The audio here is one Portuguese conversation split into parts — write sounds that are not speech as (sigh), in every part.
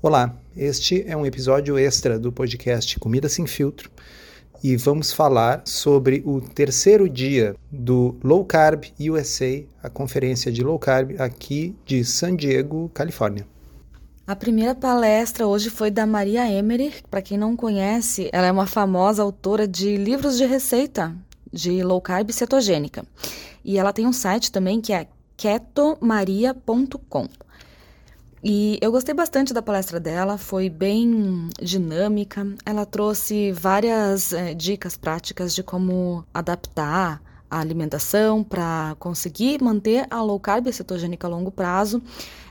Olá, este é um episódio extra do podcast Comida Sem Filtro e vamos falar sobre o terceiro dia do Low Carb USA, a conferência de Low Carb aqui de San Diego, Califórnia. A primeira palestra hoje foi da Maria Emery. Para quem não conhece, ela é uma famosa autora de livros de receita de low carb cetogênica. E ela tem um site também que é ketomaria.com. E eu gostei bastante da palestra dela, foi bem dinâmica. Ela trouxe várias é, dicas práticas de como adaptar a alimentação para conseguir manter a low carb cetogênica a longo prazo.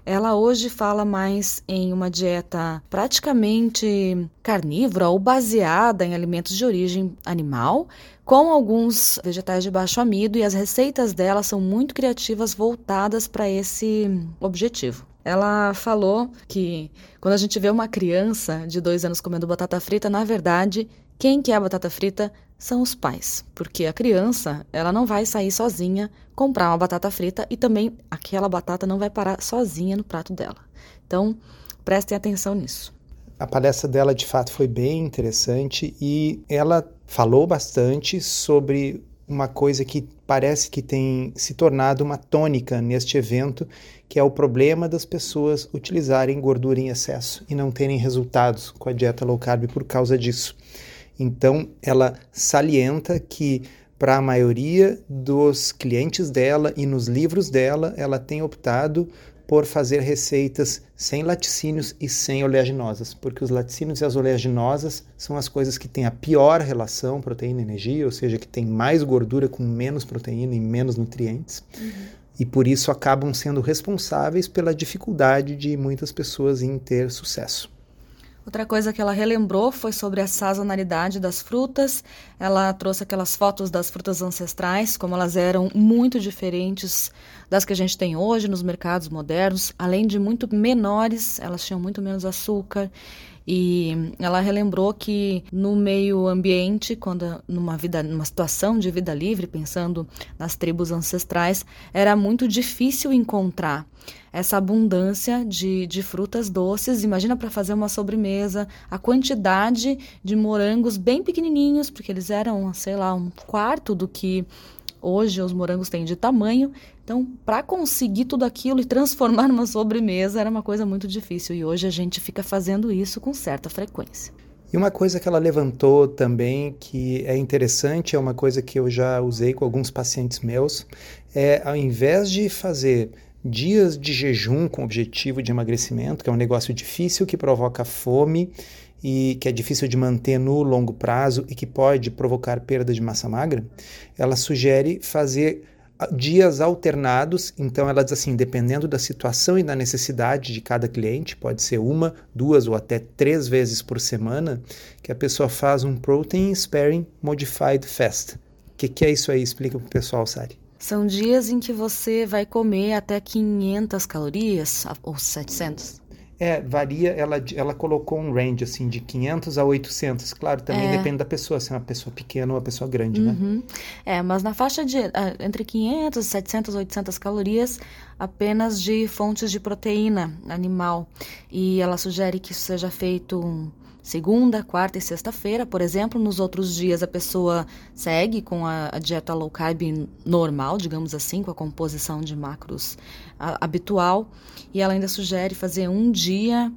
Ela hoje fala mais em uma dieta praticamente carnívora ou baseada em alimentos de origem animal, com alguns vegetais de baixo amido, e as receitas dela são muito criativas voltadas para esse objetivo. Ela falou que quando a gente vê uma criança de dois anos comendo batata frita, na verdade, quem quer a batata frita são os pais, porque a criança ela não vai sair sozinha comprar uma batata frita e também aquela batata não vai parar sozinha no prato dela. Então, prestem atenção nisso. A palestra dela de fato foi bem interessante e ela falou bastante sobre uma coisa que parece que tem se tornado uma tônica neste evento, que é o problema das pessoas utilizarem gordura em excesso e não terem resultados com a dieta low carb por causa disso. Então, ela salienta que para a maioria dos clientes dela e nos livros dela, ela tem optado por fazer receitas sem laticínios e sem oleaginosas, porque os laticínios e as oleaginosas são as coisas que têm a pior relação proteína-energia, ou seja, que tem mais gordura com menos proteína e menos nutrientes. Uhum. E por isso acabam sendo responsáveis pela dificuldade de muitas pessoas em ter sucesso. Outra coisa que ela relembrou foi sobre a sazonalidade das frutas. Ela trouxe aquelas fotos das frutas ancestrais, como elas eram muito diferentes das que a gente tem hoje nos mercados modernos. Além de muito menores, elas tinham muito menos açúcar e ela relembrou que no meio ambiente, quando numa vida, numa situação de vida livre, pensando nas tribos ancestrais, era muito difícil encontrar essa abundância de, de frutas doces. Imagina para fazer uma sobremesa, a quantidade de morangos bem pequenininhos, porque eles eram, sei lá, um quarto do que hoje os morangos têm de tamanho. Então, para conseguir tudo aquilo e transformar numa sobremesa era uma coisa muito difícil e hoje a gente fica fazendo isso com certa frequência. E uma coisa que ela levantou também que é interessante, é uma coisa que eu já usei com alguns pacientes meus, é ao invés de fazer dias de jejum com objetivo de emagrecimento, que é um negócio difícil que provoca fome e que é difícil de manter no longo prazo e que pode provocar perda de massa magra, ela sugere fazer dias alternados, então ela diz assim, dependendo da situação e da necessidade de cada cliente, pode ser uma, duas ou até três vezes por semana, que a pessoa faz um Protein Sparing Modified Fast. O que, que é isso aí? Explica para o pessoal, Sari. São dias em que você vai comer até 500 calorias ou 700. É, varia, ela, ela colocou um range assim de 500 a 800. Claro, também é. depende da pessoa, se é uma pessoa pequena ou uma pessoa grande, né? uhum. né? É, mas na faixa de uh, entre 500, 700, 800 calorias apenas de fontes de proteína animal. E ela sugere que isso seja feito segunda, quarta e sexta-feira, por exemplo. Nos outros dias a pessoa segue com a, a, dieta low carb normal, digamos assim, com a composição de macros a, habitual. E ela ainda sugere fazer um dia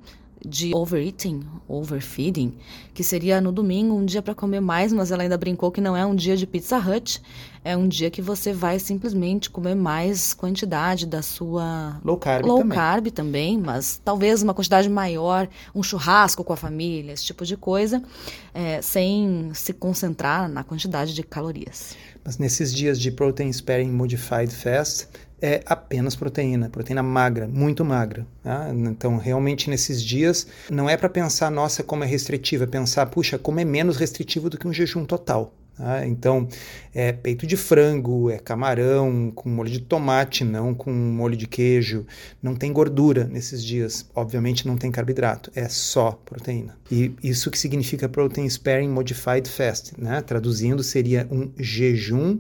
de overeating, overfeeding, que seria no domingo um dia para comer mais, mas ela ainda brincou que não é um dia de Pizza Hut, é um dia que você vai simplesmente comer mais quantidade da sua low carb, low também. carb também, mas talvez uma quantidade maior, um churrasco com a família, esse tipo de coisa, é, sem se concentrar na quantidade de calorias. Mas nesses dias de Protein Sparing Modified Fast, é apenas proteína, proteína magra, muito magra. Tá? Então, realmente, nesses dias, não é para pensar, nossa, como é restritivo, é pensar, puxa, como é menos restritivo do que um jejum total. Tá? Então, é peito de frango, é camarão com molho de tomate, não com molho de queijo. Não tem gordura nesses dias. Obviamente, não tem carboidrato, é só proteína. E isso que significa Protein Sparing Modified Fast. Né? Traduzindo, seria um jejum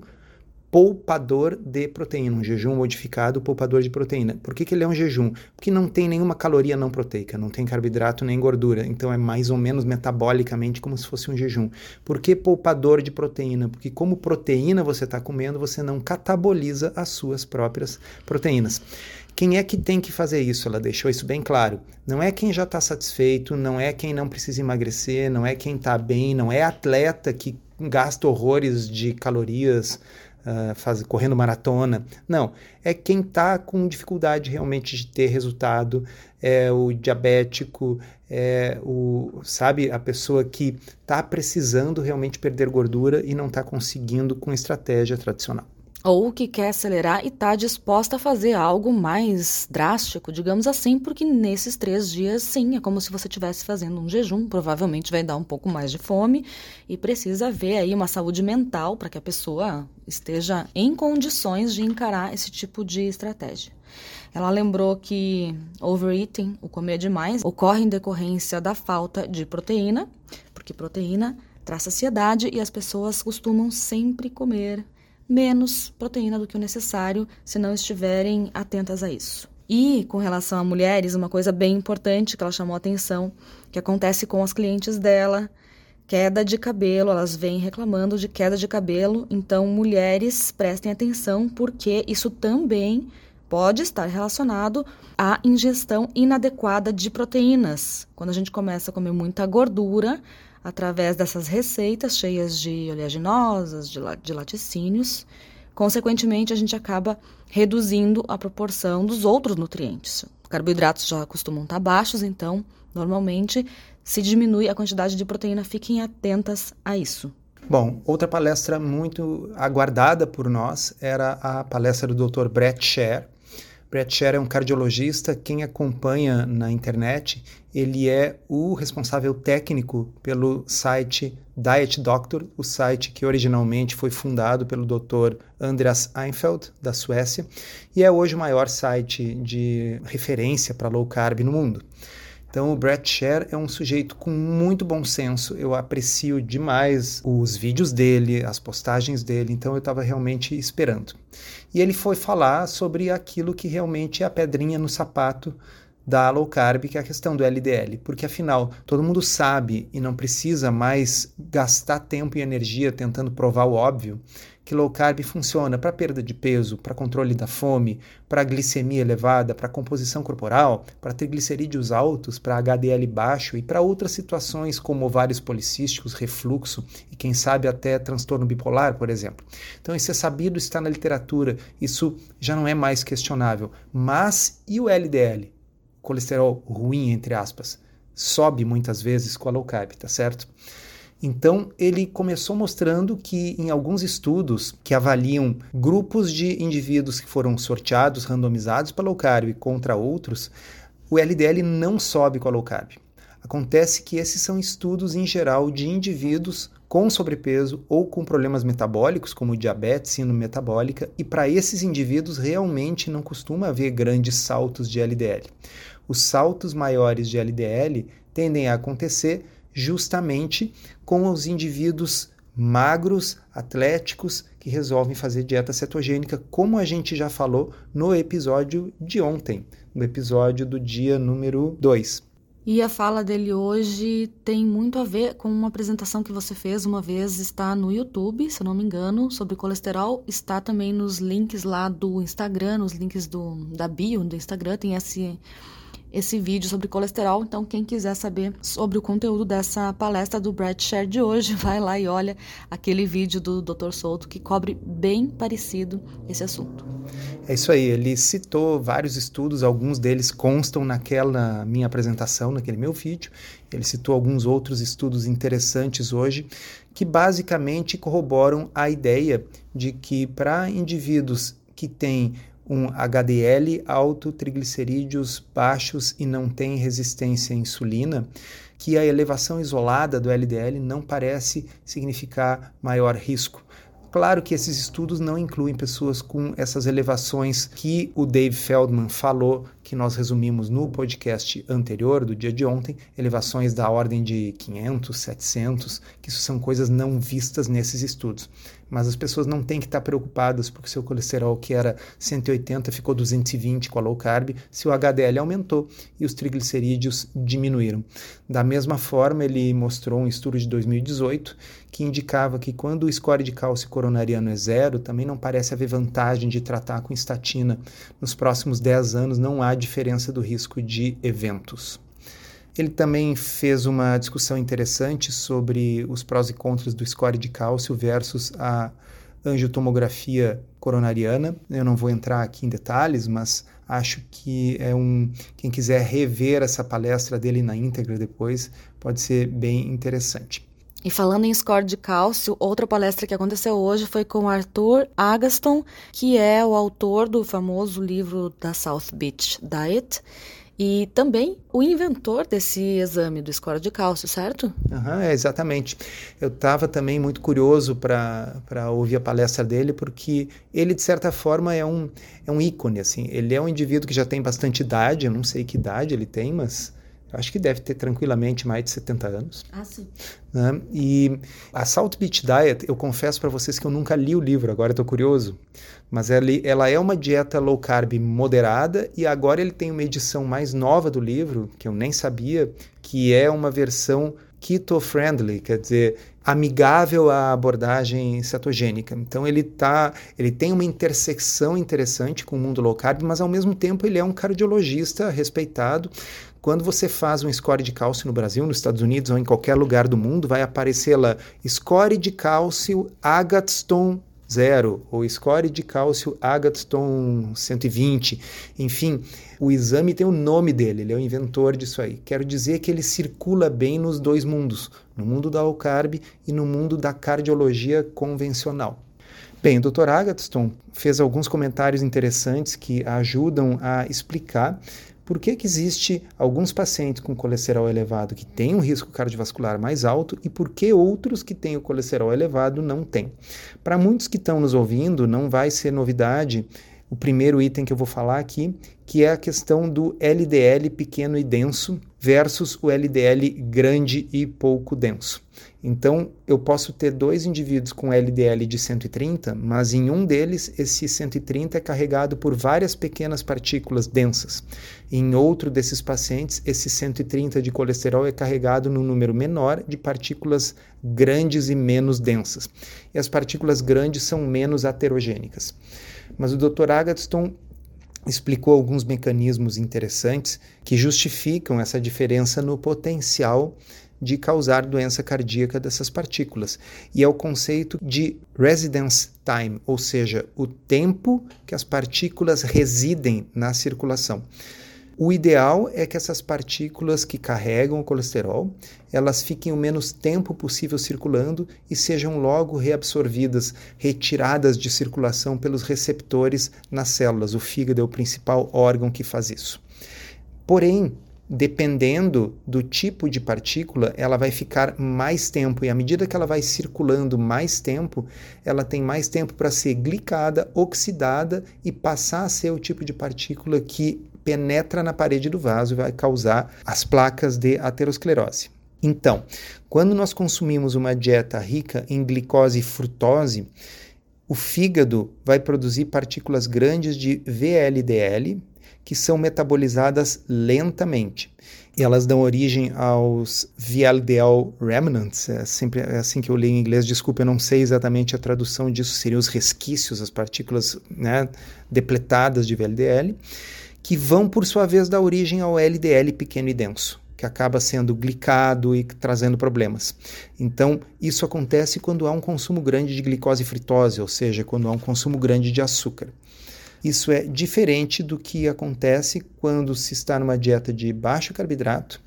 poupador de proteína, um jejum modificado poupador de proteína. Por que, que ele é um jejum? Porque não tem nenhuma caloria não proteica, não tem carboidrato nem gordura, então é mais ou menos metabolicamente como se fosse um jejum. Por que poupador de proteína? Porque como proteína você está comendo, você não cataboliza as suas próprias proteínas. Quem é que tem que fazer isso? Ela deixou isso bem claro. Não é quem já está satisfeito, não é quem não precisa emagrecer, não é quem está bem, não é atleta que gasta horrores de calorias uh, faz, correndo maratona. Não, é quem está com dificuldade realmente de ter resultado, é o diabético, é o, sabe, a pessoa que está precisando realmente perder gordura e não está conseguindo com estratégia tradicional ou que quer acelerar e está disposta a fazer algo mais drástico, digamos assim, porque nesses três dias, sim, é como se você estivesse fazendo um jejum, provavelmente vai dar um pouco mais de fome e precisa ver aí uma saúde mental para que a pessoa esteja em condições de encarar esse tipo de estratégia. Ela lembrou que overeating, o comer demais, ocorre em decorrência da falta de proteína, porque proteína traz saciedade e as pessoas costumam sempre comer menos proteína do que o necessário se não estiverem atentas a isso. E com relação a mulheres, uma coisa bem importante que ela chamou atenção, que acontece com as clientes dela, queda de cabelo, elas vêm reclamando de queda de cabelo, então mulheres prestem atenção porque isso também pode estar relacionado à ingestão inadequada de proteínas. Quando a gente começa a comer muita gordura, através dessas receitas cheias de oleaginosas, de, de laticínios. Consequentemente, a gente acaba reduzindo a proporção dos outros nutrientes. Carboidratos já costumam estar baixos, então, normalmente, se diminui a quantidade de proteína. Fiquem atentas a isso. Bom, outra palestra muito aguardada por nós era a palestra do Dr. Brett Scher, Brett Scher é um cardiologista. Quem acompanha na internet, ele é o responsável técnico pelo site Diet Doctor, o site que originalmente foi fundado pelo Dr. Andreas Einfeld, da Suécia, e é hoje o maior site de referência para low carb no mundo. Então, o Brett Scher é um sujeito com muito bom senso. Eu aprecio demais os vídeos dele, as postagens dele, então eu estava realmente esperando. E ele foi falar sobre aquilo que realmente é a pedrinha no sapato da low carb, que é a questão do LDL, porque afinal todo mundo sabe e não precisa mais gastar tempo e energia tentando provar o óbvio que low carb funciona para perda de peso, para controle da fome, para glicemia elevada, para composição corporal, para triglicerídeos altos, para HDL baixo e para outras situações como ovários policísticos, refluxo e quem sabe até transtorno bipolar, por exemplo. Então isso é sabido, está na literatura, isso já não é mais questionável. Mas e o LDL? Colesterol ruim, entre aspas, sobe muitas vezes com a low carb, tá certo? Então, ele começou mostrando que em alguns estudos que avaliam grupos de indivíduos que foram sorteados, randomizados para low carb contra outros, o LDL não sobe com a low carb. Acontece que esses são estudos em geral de indivíduos com sobrepeso ou com problemas metabólicos, como diabetes, síndrome metabólica, e para esses indivíduos realmente não costuma haver grandes saltos de LDL. Os saltos maiores de LDL tendem a acontecer justamente com os indivíduos magros, atléticos, que resolvem fazer dieta cetogênica, como a gente já falou no episódio de ontem, no episódio do dia número 2. E a fala dele hoje tem muito a ver com uma apresentação que você fez uma vez, está no YouTube, se eu não me engano, sobre colesterol, está também nos links lá do Instagram, nos links do, da bio do Instagram, tem esse esse vídeo sobre colesterol. Então, quem quiser saber sobre o conteúdo dessa palestra do Brad Share de hoje, (laughs) vai lá e olha aquele vídeo do Dr. Souto que cobre bem parecido esse assunto. É isso aí, ele citou vários estudos, alguns deles constam naquela minha apresentação, naquele meu vídeo. Ele citou alguns outros estudos interessantes hoje que basicamente corroboram a ideia de que para indivíduos que têm um HDL alto, triglicerídeos baixos e não tem resistência à insulina, que a elevação isolada do LDL não parece significar maior risco. Claro que esses estudos não incluem pessoas com essas elevações que o Dave Feldman falou, que nós resumimos no podcast anterior, do dia de ontem, elevações da ordem de 500, 700, que isso são coisas não vistas nesses estudos. Mas as pessoas não têm que estar preocupadas porque seu colesterol que era 180 ficou 220 com a low carb, se o HDL aumentou e os triglicerídeos diminuíram. Da mesma forma, ele mostrou um estudo de 2018 que indicava que quando o score de cálcio coronariano é zero, também não parece haver vantagem de tratar com estatina. Nos próximos 10 anos não há diferença do risco de eventos. Ele também fez uma discussão interessante sobre os prós e contras do score de cálcio versus a angiotomografia coronariana. Eu não vou entrar aqui em detalhes, mas acho que é um quem quiser rever essa palestra dele na íntegra depois pode ser bem interessante. E falando em score de cálcio, outra palestra que aconteceu hoje foi com Arthur Agaston, que é o autor do famoso livro da South Beach Diet e também o inventor desse exame do score de cálcio, certo? Uhum, é, exatamente. Eu estava também muito curioso para ouvir a palestra dele, porque ele, de certa forma, é um, é um ícone. Assim. Ele é um indivíduo que já tem bastante idade, eu não sei que idade ele tem, mas acho que deve ter tranquilamente mais de 70 anos. Ah, sim. Né? E a Salt Beach Diet, eu confesso para vocês que eu nunca li o livro, agora estou curioso. Mas ela, ela é uma dieta low carb moderada e agora ele tem uma edição mais nova do livro, que eu nem sabia, que é uma versão keto-friendly, quer dizer, amigável à abordagem cetogênica. Então ele tá, ele tem uma intersecção interessante com o mundo low carb, mas ao mesmo tempo ele é um cardiologista respeitado. Quando você faz um score de cálcio no Brasil, nos Estados Unidos ou em qualquer lugar do mundo, vai aparecer lá score de cálcio Agatston zero, ou score de cálcio Agatston 120, enfim, o exame tem o nome dele, ele é o inventor disso aí. Quero dizer que ele circula bem nos dois mundos, no mundo da low carb e no mundo da cardiologia convencional. Bem, o Dr. Agatston fez alguns comentários interessantes que ajudam a explicar por que, que existe alguns pacientes com colesterol elevado que têm um risco cardiovascular mais alto e por que outros que têm o colesterol elevado não têm? Para muitos que estão nos ouvindo, não vai ser novidade o primeiro item que eu vou falar aqui, que é a questão do LDL pequeno e denso versus o LDL grande e pouco denso. Então, eu posso ter dois indivíduos com LDL de 130, mas em um deles, esse 130 é carregado por várias pequenas partículas densas. Em outro desses pacientes, esse 130 de colesterol é carregado num número menor de partículas grandes e menos densas. E as partículas grandes são menos aterogênicas. Mas o Dr. Agatston explicou alguns mecanismos interessantes que justificam essa diferença no potencial de causar doença cardíaca dessas partículas. E é o conceito de residence time, ou seja, o tempo que as partículas residem na circulação. O ideal é que essas partículas que carregam o colesterol, elas fiquem o menos tempo possível circulando e sejam logo reabsorvidas, retiradas de circulação pelos receptores nas células. O fígado é o principal órgão que faz isso. Porém, dependendo do tipo de partícula, ela vai ficar mais tempo e à medida que ela vai circulando mais tempo, ela tem mais tempo para ser glicada, oxidada e passar a ser o tipo de partícula que penetra na parede do vaso e vai causar as placas de aterosclerose. Então, quando nós consumimos uma dieta rica em glicose e frutose, o fígado vai produzir partículas grandes de VLDL, que são metabolizadas lentamente. E elas dão origem aos VLDL remnants, é sempre é assim que eu leio em inglês, desculpa, eu não sei exatamente a tradução disso, seriam os resquícios, as partículas né, depletadas de VLDL que vão, por sua vez, dar origem ao LDL pequeno e denso, que acaba sendo glicado e trazendo problemas. Então, isso acontece quando há um consumo grande de glicose e fritose, ou seja, quando há um consumo grande de açúcar. Isso é diferente do que acontece quando se está numa dieta de baixo carboidrato,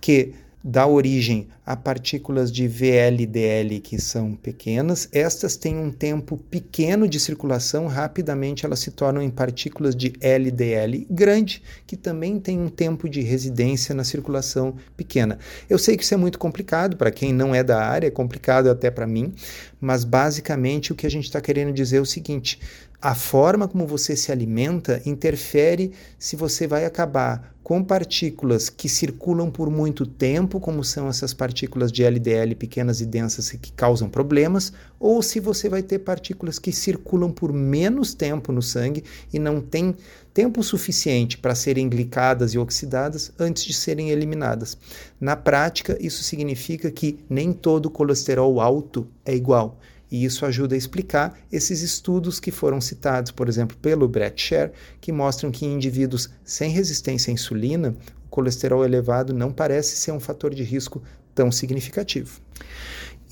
que dá origem a partículas de VLDL que são pequenas. Estas têm um tempo pequeno de circulação, rapidamente elas se tornam em partículas de LDL grande, que também tem um tempo de residência na circulação pequena. Eu sei que isso é muito complicado para quem não é da área, é complicado até para mim, mas basicamente o que a gente está querendo dizer é o seguinte: a forma como você se alimenta interfere se você vai acabar com partículas que circulam por muito tempo, como são essas partículas de LDL pequenas e densas que causam problemas, ou se você vai ter partículas que circulam por menos tempo no sangue e não tem tempo suficiente para serem glicadas e oxidadas antes de serem eliminadas. Na prática, isso significa que nem todo colesterol alto é igual. E isso ajuda a explicar esses estudos que foram citados, por exemplo, pelo Brett Sher, que mostram que em indivíduos sem resistência à insulina, o colesterol elevado não parece ser um fator de risco tão significativo.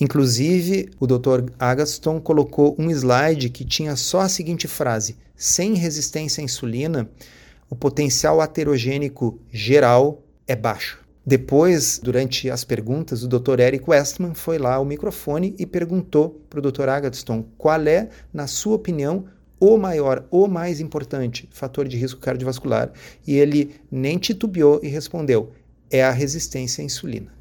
Inclusive, o Dr. Agaston colocou um slide que tinha só a seguinte frase: sem resistência à insulina, o potencial aterogênico geral é baixo. Depois, durante as perguntas, o Dr. Eric Westman foi lá ao microfone e perguntou para o Dr. Agatston qual é, na sua opinião, o maior, o mais importante fator de risco cardiovascular. E ele nem titubeou e respondeu: é a resistência à insulina.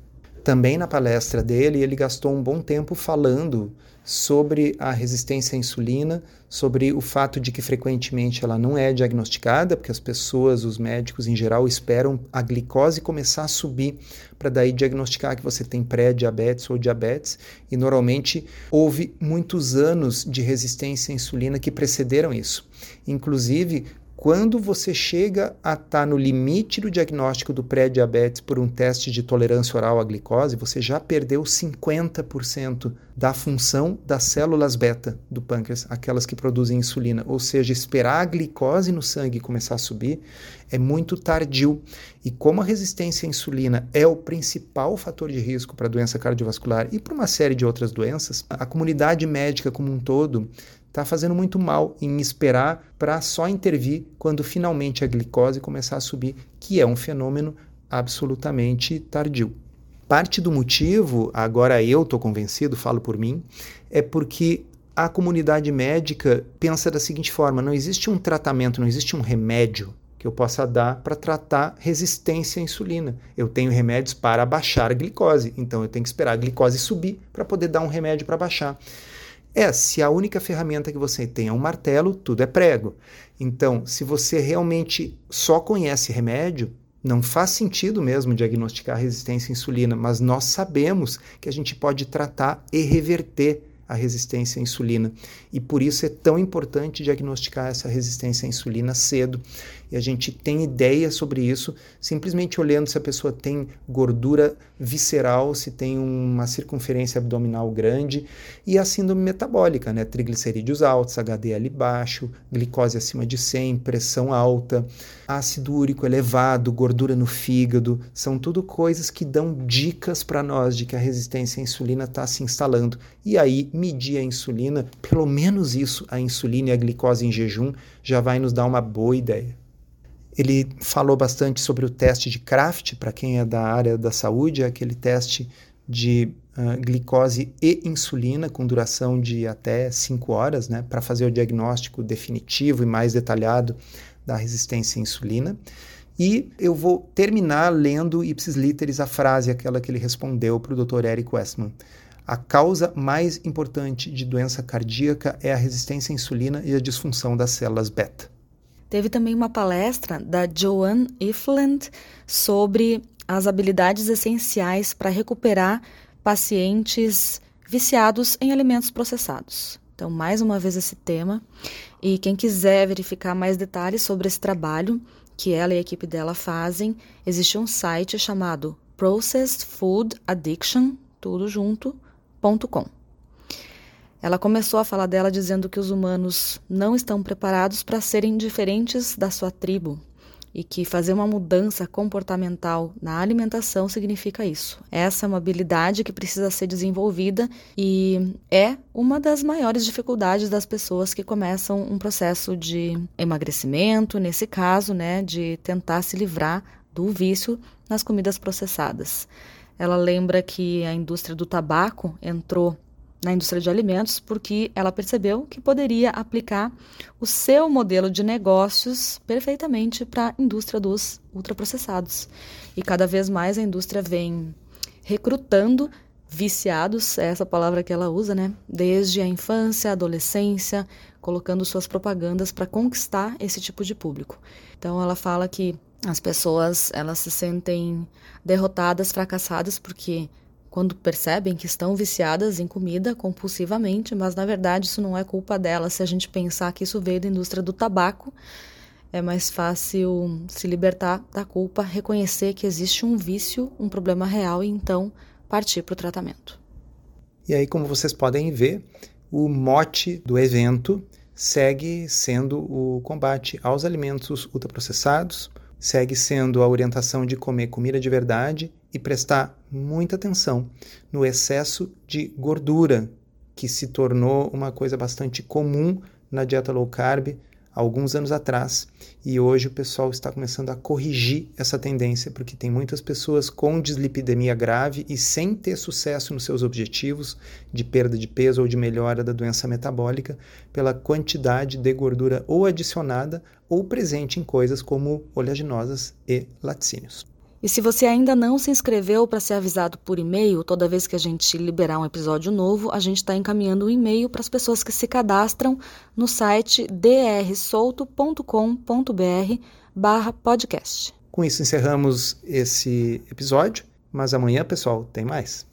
Também na palestra dele, ele gastou um bom tempo falando sobre a resistência à insulina, sobre o fato de que frequentemente ela não é diagnosticada, porque as pessoas, os médicos em geral, esperam a glicose começar a subir para daí diagnosticar que você tem pré-diabetes ou diabetes, e normalmente houve muitos anos de resistência à insulina que precederam isso. Inclusive, quando você chega a estar tá no limite do diagnóstico do pré-diabetes por um teste de tolerância oral à glicose, você já perdeu 50% da função das células beta do pâncreas, aquelas que produzem insulina. Ou seja, esperar a glicose no sangue começar a subir é muito tardio. E como a resistência à insulina é o principal fator de risco para doença cardiovascular e para uma série de outras doenças, a comunidade médica como um todo está fazendo muito mal em esperar para só intervir quando finalmente a glicose começar a subir, que é um fenômeno absolutamente tardio. Parte do motivo, agora eu estou convencido, falo por mim, é porque a comunidade médica pensa da seguinte forma: não existe um tratamento, não existe um remédio que eu possa dar para tratar resistência à insulina. Eu tenho remédios para baixar a glicose, então eu tenho que esperar a glicose subir para poder dar um remédio para baixar. É, se a única ferramenta que você tem é um martelo, tudo é prego. Então, se você realmente só conhece remédio, não faz sentido mesmo diagnosticar resistência à insulina, mas nós sabemos que a gente pode tratar e reverter a resistência à insulina. E por isso é tão importante diagnosticar essa resistência à insulina cedo e a gente tem ideia sobre isso simplesmente olhando se a pessoa tem gordura visceral, se tem uma circunferência abdominal grande e a síndrome metabólica, né? Triglicerídeos altos, HDL baixo, glicose acima de 100, pressão alta, ácido úrico elevado, gordura no fígado, são tudo coisas que dão dicas para nós de que a resistência à insulina está se instalando. E aí, medir a insulina, pelo menos isso, a insulina e a glicose em jejum, já vai nos dar uma boa ideia. Ele falou bastante sobre o teste de Kraft, para quem é da área da saúde, é aquele teste de uh, glicose e insulina com duração de até 5 horas, né, para fazer o diagnóstico definitivo e mais detalhado da resistência à insulina. E eu vou terminar lendo ipsis literis a frase, aquela que ele respondeu para o Dr. Eric Westman. A causa mais importante de doença cardíaca é a resistência à insulina e a disfunção das células beta. Teve também uma palestra da Joanne Ifland sobre as habilidades essenciais para recuperar pacientes viciados em alimentos processados. Então, mais uma vez esse tema. E quem quiser verificar mais detalhes sobre esse trabalho que ela e a equipe dela fazem, existe um site chamado Processed Food Addiction, tudo junto.com. Ela começou a falar dela dizendo que os humanos não estão preparados para serem diferentes da sua tribo e que fazer uma mudança comportamental na alimentação significa isso. Essa é uma habilidade que precisa ser desenvolvida e é uma das maiores dificuldades das pessoas que começam um processo de emagrecimento, nesse caso, né, de tentar se livrar do vício nas comidas processadas. Ela lembra que a indústria do tabaco entrou na indústria de alimentos porque ela percebeu que poderia aplicar o seu modelo de negócios perfeitamente para a indústria dos ultraprocessados. E cada vez mais a indústria vem recrutando viciados, é essa palavra que ela usa, né? Desde a infância, a adolescência, colocando suas propagandas para conquistar esse tipo de público. Então ela fala que as pessoas, elas se sentem derrotadas, fracassadas porque quando percebem que estão viciadas em comida compulsivamente, mas na verdade isso não é culpa delas. Se a gente pensar que isso veio da indústria do tabaco, é mais fácil se libertar da culpa, reconhecer que existe um vício, um problema real e então partir para o tratamento. E aí, como vocês podem ver, o mote do evento segue sendo o combate aos alimentos ultraprocessados, segue sendo a orientação de comer comida de verdade e prestar muita atenção no excesso de gordura, que se tornou uma coisa bastante comum na dieta low carb alguns anos atrás e hoje o pessoal está começando a corrigir essa tendência porque tem muitas pessoas com dislipidemia grave e sem ter sucesso nos seus objetivos de perda de peso ou de melhora da doença metabólica pela quantidade de gordura ou adicionada ou presente em coisas como oleaginosas e laticínios. E se você ainda não se inscreveu para ser avisado por e-mail, toda vez que a gente liberar um episódio novo, a gente está encaminhando um e-mail para as pessoas que se cadastram no site drsolto.com.br barra podcast. Com isso encerramos esse episódio, mas amanhã, pessoal, tem mais.